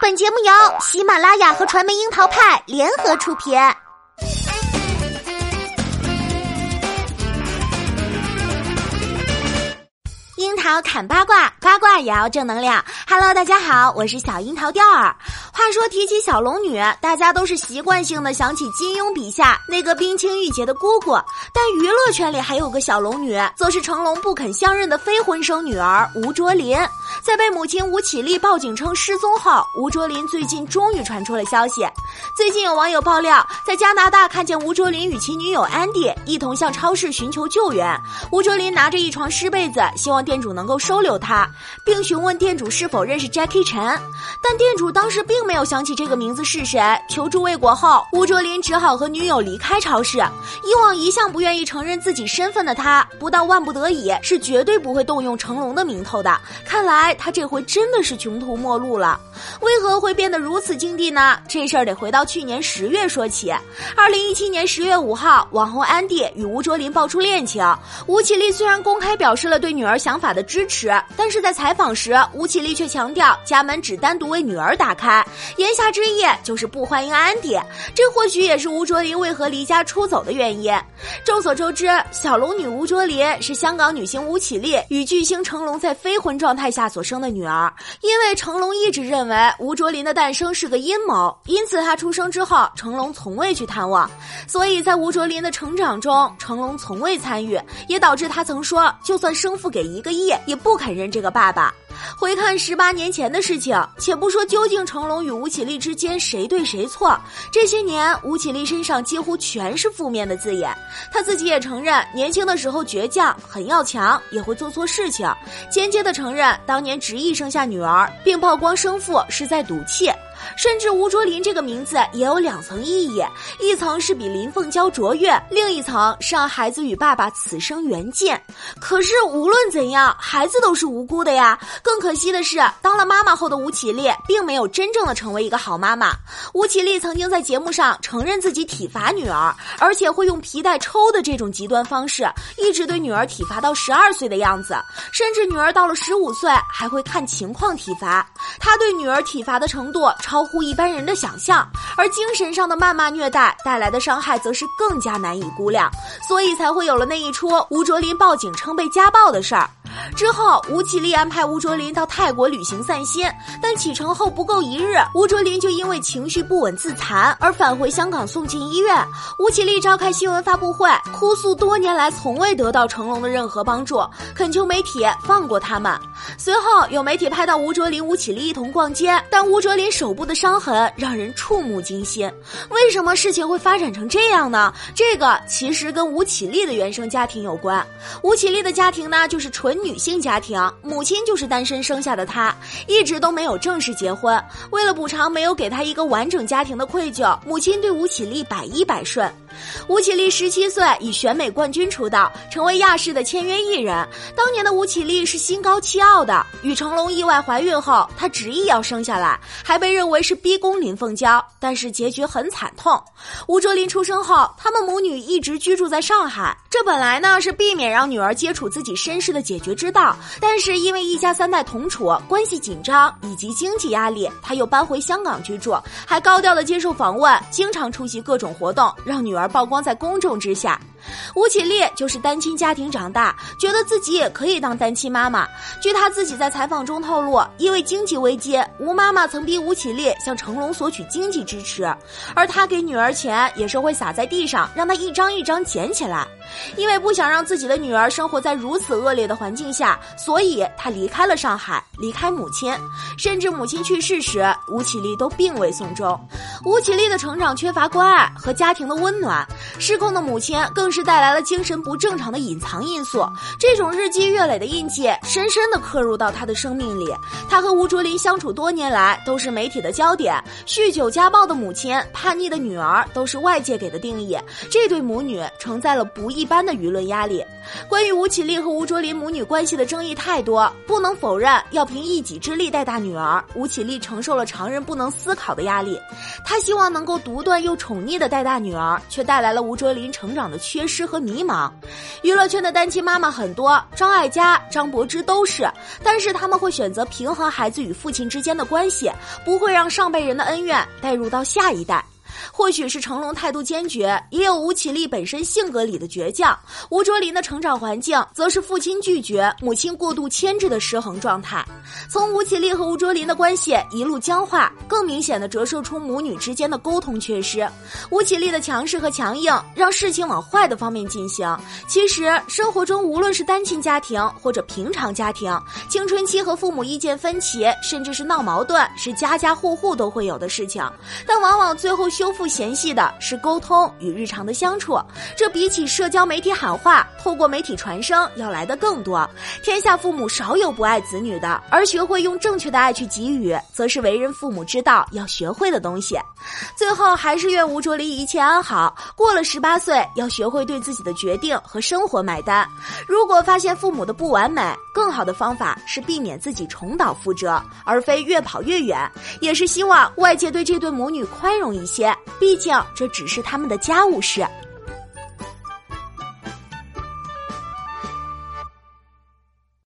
本节目由喜马拉雅和传媒樱桃派联合出品。桃砍八卦，八卦也要正能量。Hello，大家好，我是小樱桃调儿。话说提起小龙女，大家都是习惯性的想起金庸笔下那个冰清玉洁的姑姑，但娱乐圈里还有个小龙女，则是成龙不肯相认的非婚生女儿吴卓林。在被母亲吴绮莉报警称失踪后，吴卓林最近终于传出了消息。最近有网友爆料，在加拿大看见吴卓林与其女友安迪一同向超市寻求救援。吴卓林拿着一床湿被子，希望店主能能够收留他，并询问店主是否认识 Jackie Chen，。但店主当时并没有想起这个名字是谁。求助未果后，吴卓林只好和女友离开超市。以往一向不愿意承认自己身份的他，不到万不得已，是绝对不会动用成龙的名头的。看来他这回真的是穷途末路了。为何会变得如此境地呢？这事儿得回到。去年十月说起，二零一七年十月五号，网红安迪与吴卓林爆出恋情。吴绮莉虽然公开表示了对女儿想法的支持，但是在采访时，吴绮莉却强调家门只单独为女儿打开，言下之意就是不欢迎安迪。这或许也是吴卓林为何离家出走的原因。众所周知，小龙女吴卓林是香港女星吴绮莉与巨星成龙在非婚状态下所生的女儿。因为成龙一直认为为吴卓林的诞生是个阴谋，因此他出。生之后，成龙从未去探望，所以在吴卓林的成长中，成龙从未参与，也导致他曾说，就算生父给一个亿，也不肯认这个爸爸。回看十八年前的事情，且不说究竟成龙与吴绮莉之间谁对谁错，这些年吴绮莉身上几乎全是负面的字眼。她自己也承认，年轻的时候倔强，很要强，也会做错事情，间接的承认当年执意生下女儿，并曝光生父是在赌气。甚至吴卓林这个名字也有两层意义，一层是比林凤娇卓越，另一层是让孩子与爸爸此生缘尽。可是无论怎样，孩子都是无辜的呀。更可惜的是，当了妈妈后的吴绮莉并没有真正的成为一个好妈妈。吴绮莉曾经在节目上承认自己体罚女儿，而且会用皮带抽的这种极端方式，一直对女儿体罚到十二岁的样子，甚至女儿到了十五岁还会看情况体罚。他对女儿体罚的程度。超乎一般人的想象，而精神上的谩骂虐待带来的伤害则是更加难以估量，所以才会有了那一出吴卓林报警称被家暴的事儿。之后，吴绮莉安排吴卓林到泰国旅行散心，但启程后不够一日，吴卓林就因为情绪不稳自残而返回香港送进医院。吴绮莉召开新闻发布会，哭诉多年来从未得到成龙的任何帮助，恳求媒体放过他们。随后，有媒体拍到吴卓林、吴绮莉一同逛街，但吴卓林手部的伤痕让人触目惊心。为什么事情会发展成这样呢？这个其实跟吴绮莉的原生家庭有关。吴绮莉的家庭呢，就是纯女。女性家庭，母亲就是单身生下的她，一直都没有正式结婚。为了补偿没有给她一个完整家庭的愧疚，母亲对吴绮莉百依百顺。吴绮莉十七岁以选美冠军出道，成为亚视的签约艺人。当年的吴绮莉是心高气傲的，与成龙意外怀孕后，她执意要生下来，还被认为是逼宫林凤娇，但是结局很惨痛。吴卓林出生后，他们母女一直居住在上海，这本来呢是避免让女儿接触自己身世的解决之道，但是因为一家三代同处，关系紧张以及经济压力，他又搬回香港居住，还高调的接受访问，经常出席各种活动，让女儿。曝光在公众之下。吴绮莉就是单亲家庭长大，觉得自己也可以当单亲妈妈。据她自己在采访中透露，因为经济危机，吴妈妈曾逼吴绮莉向成龙索取经济支持，而她给女儿钱也是会撒在地上，让她一张一张捡起来。因为不想让自己的女儿生活在如此恶劣的环境下，所以她离开了上海，离开母亲，甚至母亲去世时，吴绮莉都并未送终。吴绮莉的成长缺乏关爱和家庭的温暖，失控的母亲更。是带来了精神不正常的隐藏因素，这种日积月累的印记深深的刻入到他的生命里。他和吴卓林相处多年来都是媒体的焦点，酗酒家暴的母亲、叛逆的女儿都是外界给的定义。这对母女承载了不一般的舆论压力。关于吴绮莉和吴卓林母女关系的争议太多，不能否认要凭一己之力带大女儿，吴绮莉承受了常人不能思考的压力。她希望能够独断又宠溺的带大女儿，却带来了。了吴卓林成长的缺失和迷茫。娱乐圈的单亲妈妈很多，张艾嘉、张柏芝都是，但是他们会选择平衡孩子与父亲之间的关系，不会让上辈人的恩怨带入到下一代。或许是成龙态度坚决，也有吴绮莉本身性格里的倔强。吴卓林的成长环境则是父亲拒绝、母亲过度牵制的失衡状态。从吴绮莉和吴卓林的关系一路僵化，更明显的折射出母女之间的沟通缺失。吴绮莉的强势和强硬，让事情往坏的方面进行。其实生活中无论是单亲家庭或者平常家庭，青春期和父母意见分歧，甚至是闹矛盾，是家家户户都会有的事情。但往往最后修。不嫌隙的是沟通与日常的相处，这比起社交媒体喊话、透过媒体传声要来的更多。天下父母少有不爱子女的，而学会用正确的爱去给予，则是为人父母之道要学会的东西。最后，还是愿吴卓林一切安好。过了十八岁，要学会对自己的决定和生活买单。如果发现父母的不完美，更好的方法是避免自己重蹈覆辙，而非越跑越远。也是希望外界对这对母女宽容一些。毕竟，这只是他们的家务事。